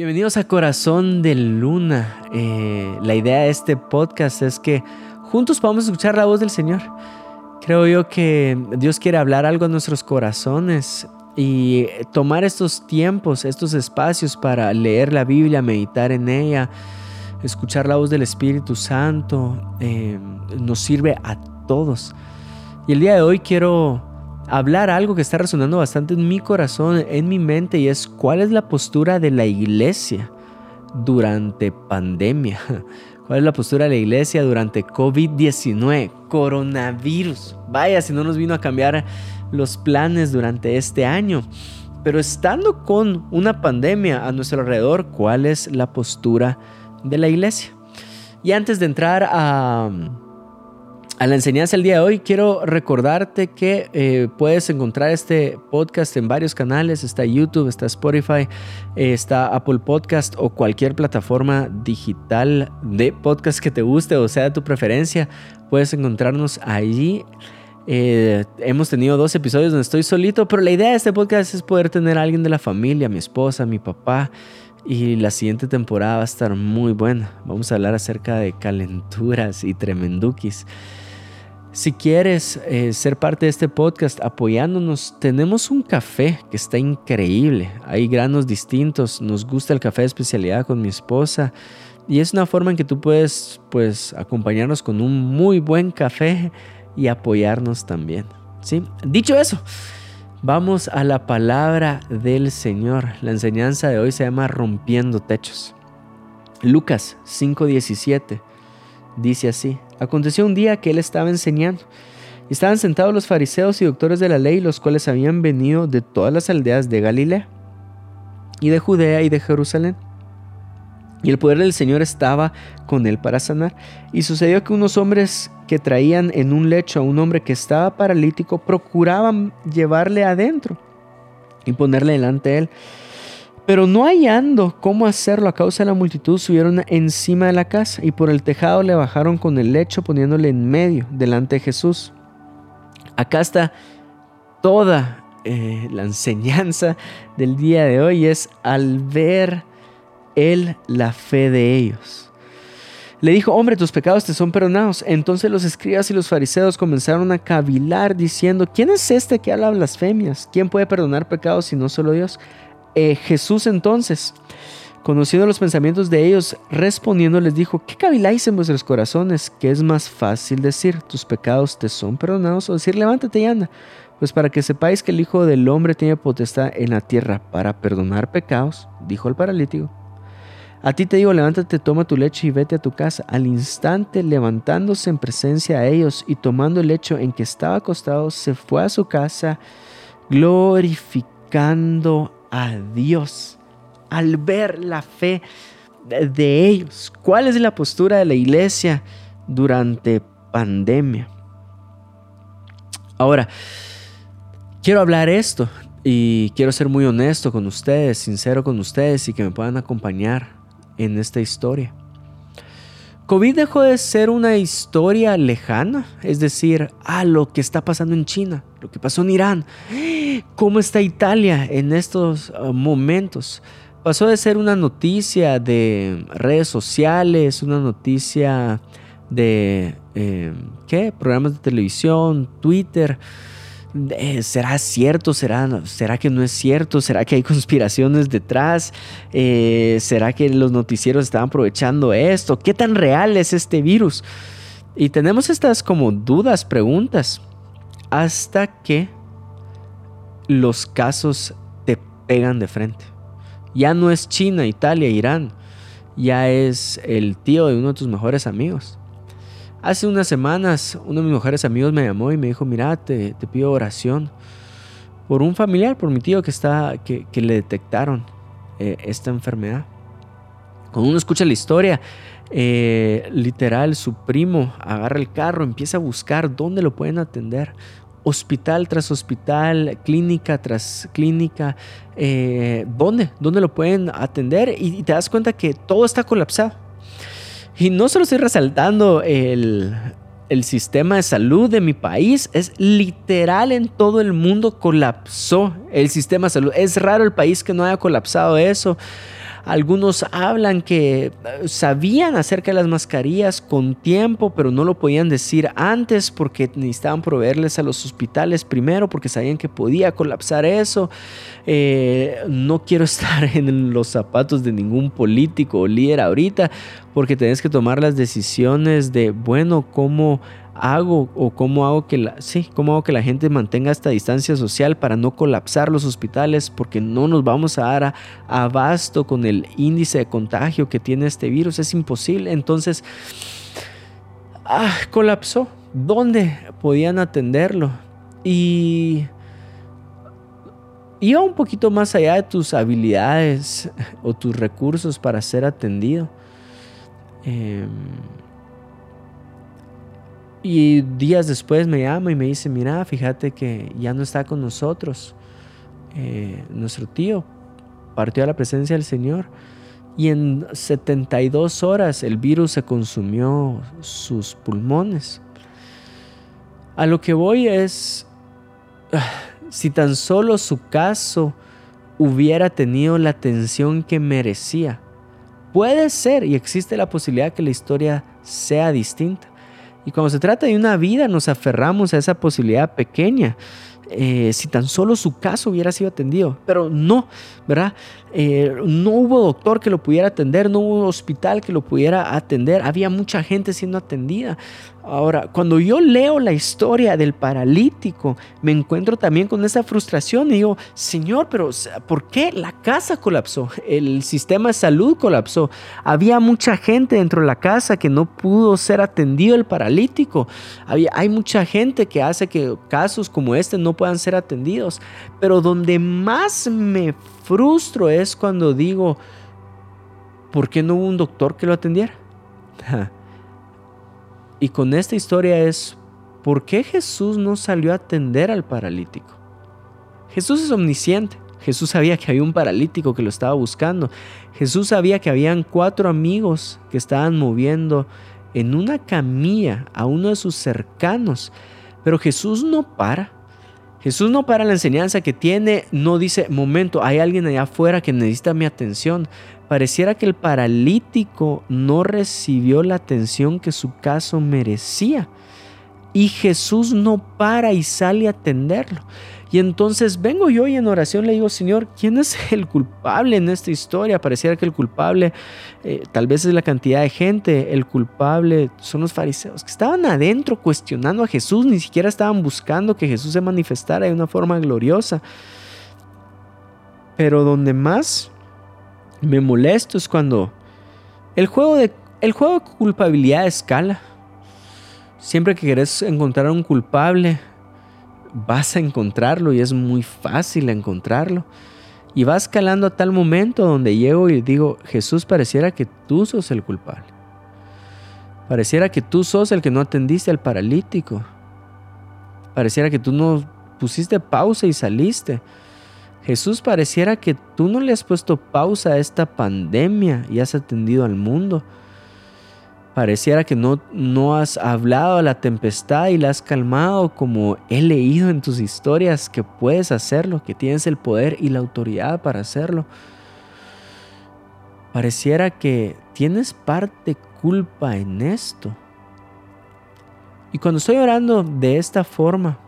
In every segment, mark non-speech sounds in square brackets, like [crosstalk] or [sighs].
Bienvenidos a Corazón de Luna. Eh, la idea de este podcast es que juntos podamos escuchar la voz del Señor. Creo yo que Dios quiere hablar algo a nuestros corazones y tomar estos tiempos, estos espacios para leer la Biblia, meditar en ella, escuchar la voz del Espíritu Santo, eh, nos sirve a todos. Y el día de hoy quiero hablar algo que está resonando bastante en mi corazón, en mi mente, y es cuál es la postura de la iglesia durante pandemia. [laughs] ¿Cuál es la postura de la iglesia durante COVID-19, coronavirus? Vaya, si no nos vino a cambiar los planes durante este año. Pero estando con una pandemia a nuestro alrededor, ¿cuál es la postura de la iglesia? Y antes de entrar a a la enseñanza el día de hoy, quiero recordarte que eh, puedes encontrar este podcast en varios canales. Está YouTube, está Spotify, eh, está Apple Podcast o cualquier plataforma digital de podcast que te guste o sea de tu preferencia. Puedes encontrarnos allí. Eh, hemos tenido dos episodios donde estoy solito, pero la idea de este podcast es poder tener a alguien de la familia, mi esposa, mi papá. Y la siguiente temporada va a estar muy buena. Vamos a hablar acerca de calenturas y tremendukis. Si quieres eh, ser parte de este podcast apoyándonos, tenemos un café que está increíble. Hay granos distintos. Nos gusta el café de especialidad con mi esposa. Y es una forma en que tú puedes pues, acompañarnos con un muy buen café y apoyarnos también. ¿sí? Dicho eso, vamos a la palabra del Señor. La enseñanza de hoy se llama Rompiendo Techos. Lucas 5:17 dice así. Aconteció un día que él estaba enseñando. Estaban sentados los fariseos y doctores de la ley, los cuales habían venido de todas las aldeas de Galilea, y de Judea y de Jerusalén. Y el poder del Señor estaba con él para sanar. Y sucedió que unos hombres que traían en un lecho a un hombre que estaba paralítico procuraban llevarle adentro y ponerle delante de él. Pero no hallando cómo hacerlo a causa de la multitud, subieron encima de la casa y por el tejado le bajaron con el lecho poniéndole en medio delante de Jesús. Acá está toda eh, la enseñanza del día de hoy es al ver él la fe de ellos. Le dijo, hombre, tus pecados te son perdonados. Entonces los escribas y los fariseos comenzaron a cavilar diciendo, ¿quién es este que habla blasfemias? ¿Quién puede perdonar pecados si no solo Dios? Eh, Jesús entonces, conociendo los pensamientos de ellos, respondiendo les dijo, ¿qué caviláis en vuestros corazones? ¿Qué es más fácil decir, tus pecados te son perdonados? O decir, levántate y anda. Pues para que sepáis que el Hijo del Hombre tiene potestad en la tierra para perdonar pecados, dijo el paralítico. A ti te digo, levántate, toma tu lecho y vete a tu casa. Al instante, levantándose en presencia de ellos y tomando el lecho en que estaba acostado, se fue a su casa, glorificando a Dios al ver la fe de ellos. ¿Cuál es la postura de la iglesia durante pandemia? Ahora, quiero hablar esto y quiero ser muy honesto con ustedes, sincero con ustedes y que me puedan acompañar en esta historia. COVID dejó de ser una historia lejana, es decir, a lo que está pasando en China, lo que pasó en Irán, cómo está Italia en estos uh, momentos. Pasó de ser una noticia de redes sociales, una noticia de, eh, ¿qué? Programas de televisión, Twitter, ¿será cierto? ¿Será, ¿Será que no es cierto? ¿Será que hay [laughs] conspiraciones detrás? Eh, ¿Será que los noticieros están aprovechando esto? ¿Qué tan real es este virus? Y tenemos estas como dudas, preguntas, hasta que los casos te pegan de frente. Ya no es China, Italia, Irán, ya es el tío de uno de tus mejores amigos. Hace unas semanas uno de mis mejores amigos me llamó y me dijo, mira, te, pido oración por un familiar, por mi tío que, está, que, le detectaron eh, esta enfermedad. Cuando uno escucha la historia, eh, literal, su primo agarra el carro, empieza a buscar dónde lo pueden atender. Hospital tras hospital, clínica tras clínica, eh, ¿dónde? ¿Dónde lo pueden atender? y te das cuenta que todo está colapsado y no solo estoy resaltando el, sistema de salud de mi país, es literal en todo el mundo colapsó el sistema de salud. Es raro el país que no haya colapsado eso. Algunos hablan que eh, sabían acerca de las mascarillas con tiempo, pero no lo podían decir antes porque necesitaban proveerles a los hospitales primero porque sabían que podía colapsar eso. Eh, no quiero [laughs] estar en los zapatos de ningún político o líder ahorita porque tenés que tomar las decisiones de, bueno, cómo hago o cómo hago que la, sí, cómo hago que la gente mantenga esta distancia social para no colapsar los hospitales porque no nos vamos a dar abasto con el índice de contagio que tiene este virus, es imposible. Entonces, ah, colapsó. ¿Dónde podían atenderlo? Y iba un poquito más allá de tus habilidades o tus recursos para ser atendido. Eh, y días después me llama y me dice, mira, fíjate que ya no está con nosotros. Eh, nuestro tío partió a la presencia del Señor. Y en 72 horas el virus se consumió sus pulmones. A lo que voy es, [sighs] si tan solo su caso hubiera tenido la atención que merecía, puede ser y existe la posibilidad que la historia sea distinta. Y cuando se trata de una vida, nos aferramos a esa posibilidad pequeña. Eh, si tan solo su caso hubiera sido atendido. Pero no, ¿verdad? Eh, no hubo doctor que lo pudiera atender, no hubo hospital que lo pudiera atender. Había mucha gente siendo atendida. Ahora, cuando yo leo la historia del paralítico, me encuentro también con esa frustración y digo, Señor, pero ¿por qué la casa colapsó? El sistema de salud colapsó. Había mucha gente dentro de la casa que no pudo ser atendido el paralítico. Hay mucha gente que hace que casos como este no puedan ser atendidos. Pero donde más me frustro es cuando digo, ¿por qué no hubo un doctor que lo atendiera? [laughs] Y con esta historia es, ¿por qué Jesús no salió a atender al paralítico? Jesús es omnisciente. Jesús sabía que había un paralítico que lo estaba buscando. Jesús sabía que habían cuatro amigos que estaban moviendo en una camilla a uno de sus cercanos. Pero Jesús no para. Jesús no para la enseñanza que tiene, no dice, momento, hay alguien allá afuera que necesita mi atención. Pareciera que el paralítico no recibió la atención que su caso merecía. Y Jesús no para y sale a atenderlo. Y entonces vengo yo y en oración le digo, Señor, ¿quién es el culpable en esta historia? Pareciera que el culpable eh, tal vez es la cantidad de gente, el culpable son los fariseos que estaban adentro cuestionando a Jesús, ni siquiera estaban buscando que Jesús se manifestara de una forma gloriosa. Pero donde más me molesto es cuando el juego de, el juego de culpabilidad escala. Siempre que querés encontrar a un culpable, vas a encontrarlo y es muy fácil encontrarlo. Y va escalando a tal momento donde llego y digo, Jesús, pareciera que tú sos el culpable. Pareciera que tú sos el que no atendiste al paralítico. Pareciera que tú no pusiste pausa y saliste. Jesús, pareciera que tú no le has puesto pausa a esta pandemia y has atendido al mundo. Pareciera que no, no has hablado a la tempestad y la has calmado como he leído en tus historias que puedes hacerlo, que tienes el poder y la autoridad para hacerlo. Pareciera que tienes parte culpa en esto. Y cuando estoy orando de esta forma,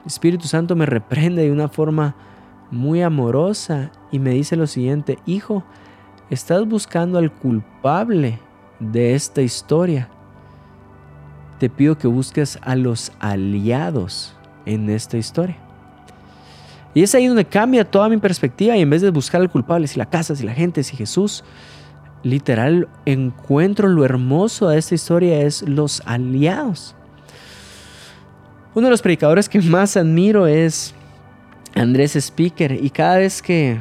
el Espíritu Santo me reprende de una forma muy amorosa y me dice lo siguiente, hijo, estás buscando al culpable de esta historia, te pido que busques a los aliados en esta historia. Y es ahí donde cambia toda mi perspectiva y en vez de buscar al culpable, si la casa, si la gente, si Jesús, literal encuentro lo hermoso de esta historia es los aliados. Uno de los predicadores que más admiro es Andrés Speaker y cada vez que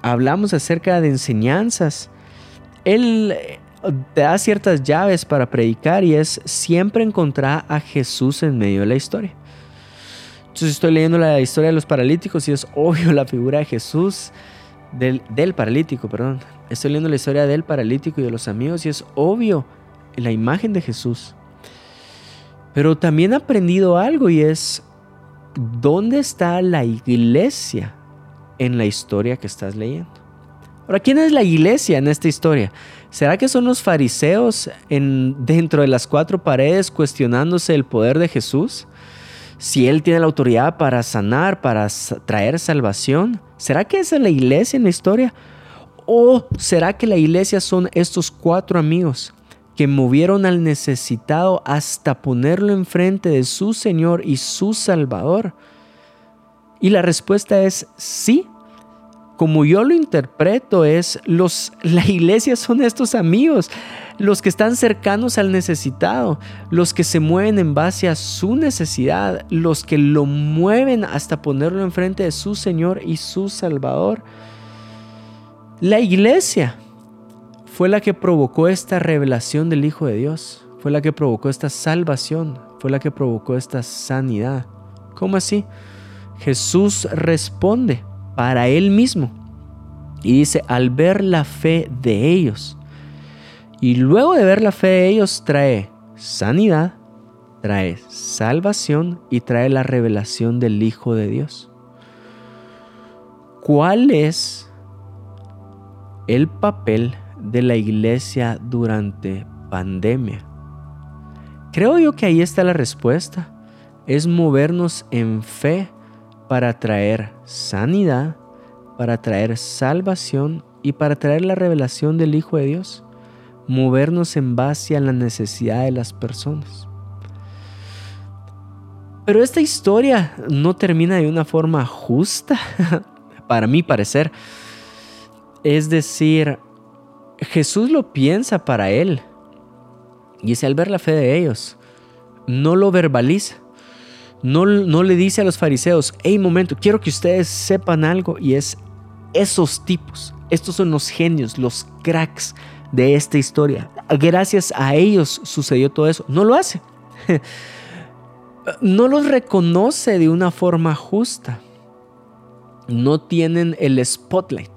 hablamos acerca de enseñanzas, él te da ciertas llaves para predicar y es siempre encontrar a Jesús en medio de la historia. Entonces estoy leyendo la historia de los paralíticos y es obvio la figura de Jesús, del, del paralítico, perdón. Estoy leyendo la historia del paralítico y de los amigos y es obvio la imagen de Jesús. Pero también he aprendido algo y es, ¿dónde está la iglesia en la historia que estás leyendo? Ahora, ¿quién es la iglesia en esta historia? ¿Será que son los fariseos en, dentro de las cuatro paredes cuestionándose el poder de Jesús? Si Él tiene la autoridad para sanar, para traer salvación. ¿Será que esa es la iglesia en la historia? ¿O será que la iglesia son estos cuatro amigos que movieron al necesitado hasta ponerlo enfrente de su Señor y su Salvador? Y la respuesta es sí. Como yo lo interpreto es los [laughs] la iglesia son estos amigos, los que están cercanos al necesitado, los que se mueven en base a su necesidad, los que lo mueven hasta ponerlo enfrente de su Señor y su Salvador. La iglesia fue la que provocó esta revelación del Hijo de Dios, fue la que provocó esta salvación, fue la que provocó esta sanidad. ¿Cómo así? Jesús responde para él mismo y dice, al ver la fe de ellos, y luego de ver la fe de ellos trae sanidad, trae salvación y trae la revelación del Hijo de Dios. ¿Cuál es el papel de la iglesia durante pandemia? Creo yo que ahí está la respuesta. Es movernos en fe para traer sanidad, para traer salvación y para traer la revelación del Hijo de Dios. Movernos en base a la necesidad de las personas. Pero esta historia no termina de una forma justa, [laughs] para mi parecer. Es decir, Jesús lo piensa para él. Y es al ver la fe de ellos. No lo verbaliza. No, no le dice a los fariseos, hey momento, quiero que ustedes sepan algo. Y es esos tipos. Estos son los genios, los cracks de esta historia. Gracias a ellos sucedió todo eso. No lo hace. [laughs] No los reconoce de una forma justa. No tienen el spotlight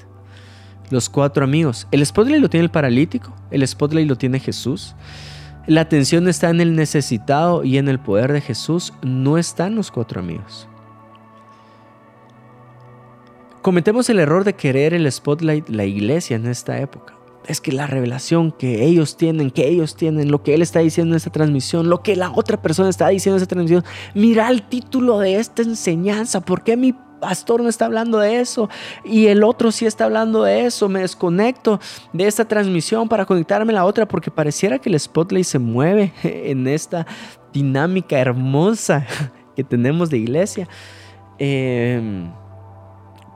los cuatro amigos. El spotlight lo tiene el paralítico, el spotlight lo tiene Jesús. La atención está en el necesitado y en el poder de Jesús, no están los cuatro amigos. Cometemos el error de querer el spotlight, la iglesia en esta época. Es que la revelación que ellos tienen, que ellos tienen, lo que él está diciendo en esta transmisión, lo que la otra persona está diciendo en esta transmisión, mira el título de esta enseñanza, ¿por qué mi pastor no está hablando de eso y el otro sí está hablando de eso. Me desconecto de esta transmisión para conectarme a la otra porque pareciera que el spotlight se mueve [laughs] en esta dinámica hermosa [laughs] que tenemos de iglesia. Em,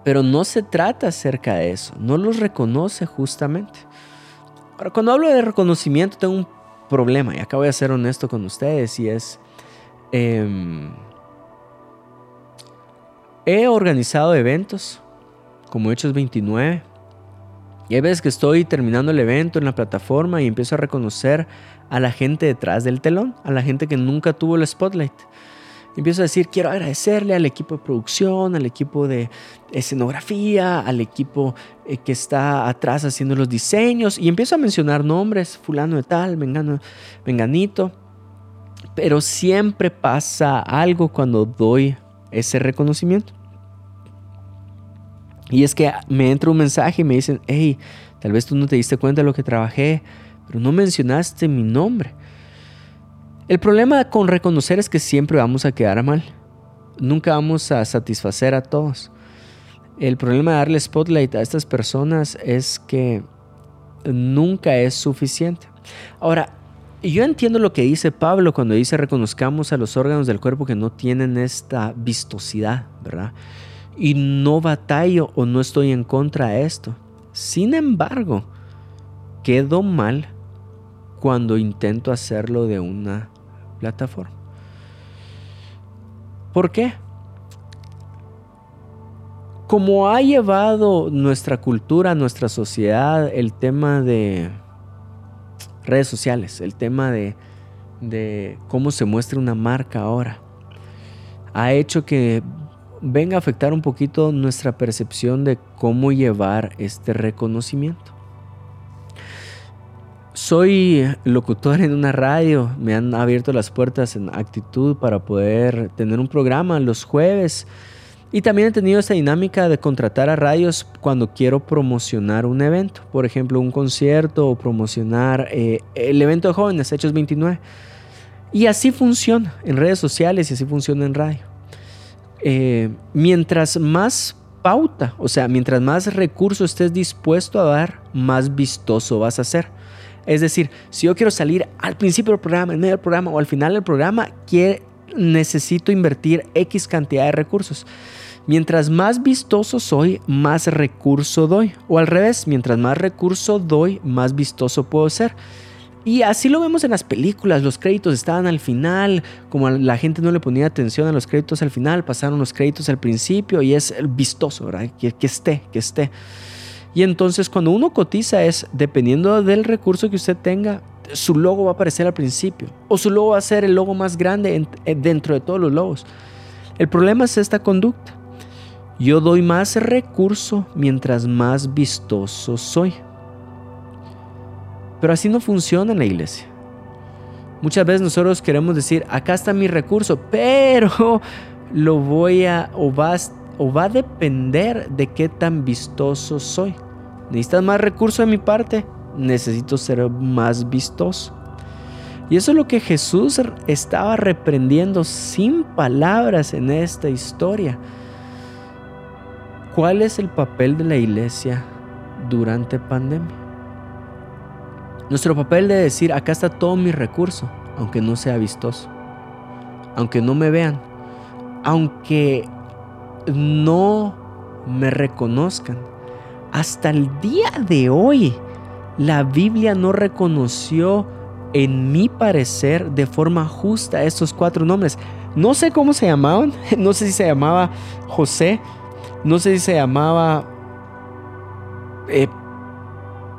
pero no se trata acerca de eso, no los reconoce justamente. Ahora, cuando hablo de reconocimiento tengo un problema y acá voy a ser honesto con ustedes y es... Em, He organizado eventos como Hechos 29. Y hay veces que estoy terminando el evento en la plataforma y empiezo a reconocer a la gente detrás del telón, a la gente que nunca tuvo el spotlight. empiezo a decir, quiero agradecerle al equipo de producción, al equipo de escenografía, al equipo eh, que está atrás haciendo los diseños. Y empiezo a mencionar nombres, fulano de tal, mengano, menganito. Pero siempre pasa algo cuando doy ese reconocimiento. Y es que me entra un mensaje y me dicen, hey, tal vez tú no te diste cuenta de lo que trabajé, pero no mencionaste mi nombre. El problema con reconocer es que siempre vamos a quedar mal. Nunca vamos a satisfacer a todos. El problema de darle spotlight a estas personas es que nunca es suficiente. Ahora, yo entiendo lo que dice Pablo cuando dice reconozcamos a los órganos del cuerpo que no tienen esta vistosidad, ¿verdad? Y no batallo o no estoy en contra de esto. Sin embargo, quedo mal cuando intento hacerlo de una plataforma. ¿Por qué? Como ha llevado nuestra cultura, nuestra sociedad, el tema de redes sociales, el tema de, cómo se muestra una marca ahora, ha hecho que venga a afectar un poquito nuestra percepción de cómo llevar este reconocimiento. Soy locutor en una radio, me han abierto las puertas en actitud para poder tener un programa los jueves Y también he tenido esta dinámica de contratar a radios cuando quiero promocionar un evento, por ejemplo, un concierto o promocionar eh, el evento de jóvenes, Hechos 29. Y así funciona en redes sociales y así funciona en radio. Eh, mientras más pauta, o sea, mientras más recursos estés dispuesto a dar, más vistoso vas a ser. Es decir, si yo quiero salir al principio del programa, en medio del programa o al final del programa, necesito invertir X cantidad de recursos. Mientras más vistoso soy, más recurso doy. O al revés, mientras más recurso doy, más vistoso puedo ser. Y así lo vemos en las películas, los créditos estaban al final, como la gente no le ponía atención a los créditos al final, pasaron los créditos al principio y es vistoso, ¿verdad? Que, que esté, que esté. Y entonces cuando uno cotiza es, dependiendo del recurso que usted tenga, su logo va a aparecer al principio o su logo va a ser el logo más grande dentro de todos los logos. El problema es esta conducta. Yo doy más recurso mientras más vistoso soy. Pero así no funciona en la iglesia. Muchas veces nosotros queremos decir, acá está mi recurso, pero [laughs] lo voy a o va, o va a depender de qué tan vistoso soy. ¿Necesitas más recurso de mi parte? Necesito ser más vistoso. Y eso es lo que Jesús estaba reprendiendo sin palabras en esta historia. ¿Cuál es el papel de la iglesia durante pandemia? Nuestro papel de decir, acá está todo mi recurso, aunque no sea vistoso, aunque no me vean, aunque no me reconozcan. Hasta el día de hoy, la Biblia no reconoció, en mi parecer, de forma justa estos cuatro nombres. No sé cómo se llamaban, [laughs] no sé si se llamaba José, no sé si se llamaba eh,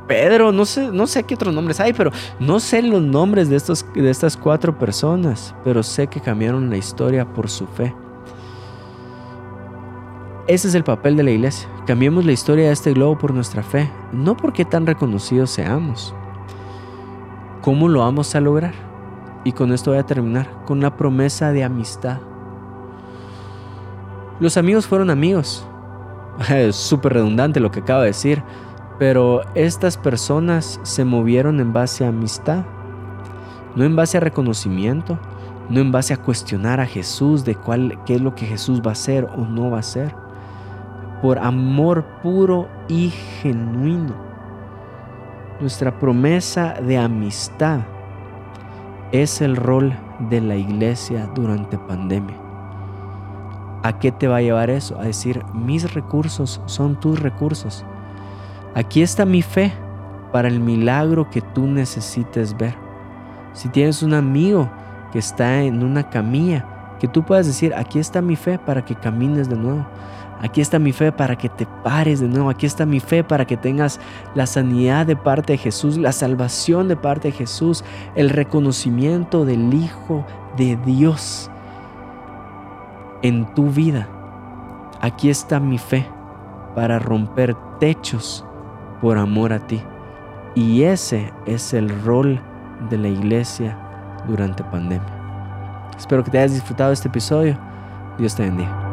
Pedro, no sé, no sé qué otros nombres hay, pero no sé los nombres de, estos, de estas cuatro personas, pero sé que cambiaron la historia por su fe. Ese es el papel de la iglesia. Cambiemos la historia de este globo por nuestra fe, no porque tan reconocidos seamos. ¿Cómo lo vamos a lograr? Y con esto voy a terminar, con una promesa de amistad. Los amigos fueron amigos, [laughs] es súper redundante lo que acabo de decir, pero estas personas se movieron en base a amistad, no en base a reconocimiento, no en base a cuestionar a Jesús de cuál, qué es lo que Jesús va a hacer o no va a hacer, por amor puro y genuino. Nuestra promesa de amistad es el rol de la iglesia durante pandemia. ¿A qué te va a llevar eso? A decir, mis recursos son tus recursos. Aquí está mi fe para el milagro que tú necesites ver. Si tienes un amigo que está en una camilla, que tú puedas decir, aquí está mi fe para que camines de nuevo. Aquí está mi fe para que te pares de nuevo. Aquí está mi fe para que tengas la sanidad de parte de Jesús, la salvación de parte de Jesús, el reconocimiento del Hijo de Dios en tu vida. Aquí está mi fe para romper techos por amor a ti. Y ese es el rol de la iglesia durante pandemia. Espero que te hayas disfrutado este episodio. Dios te bendiga.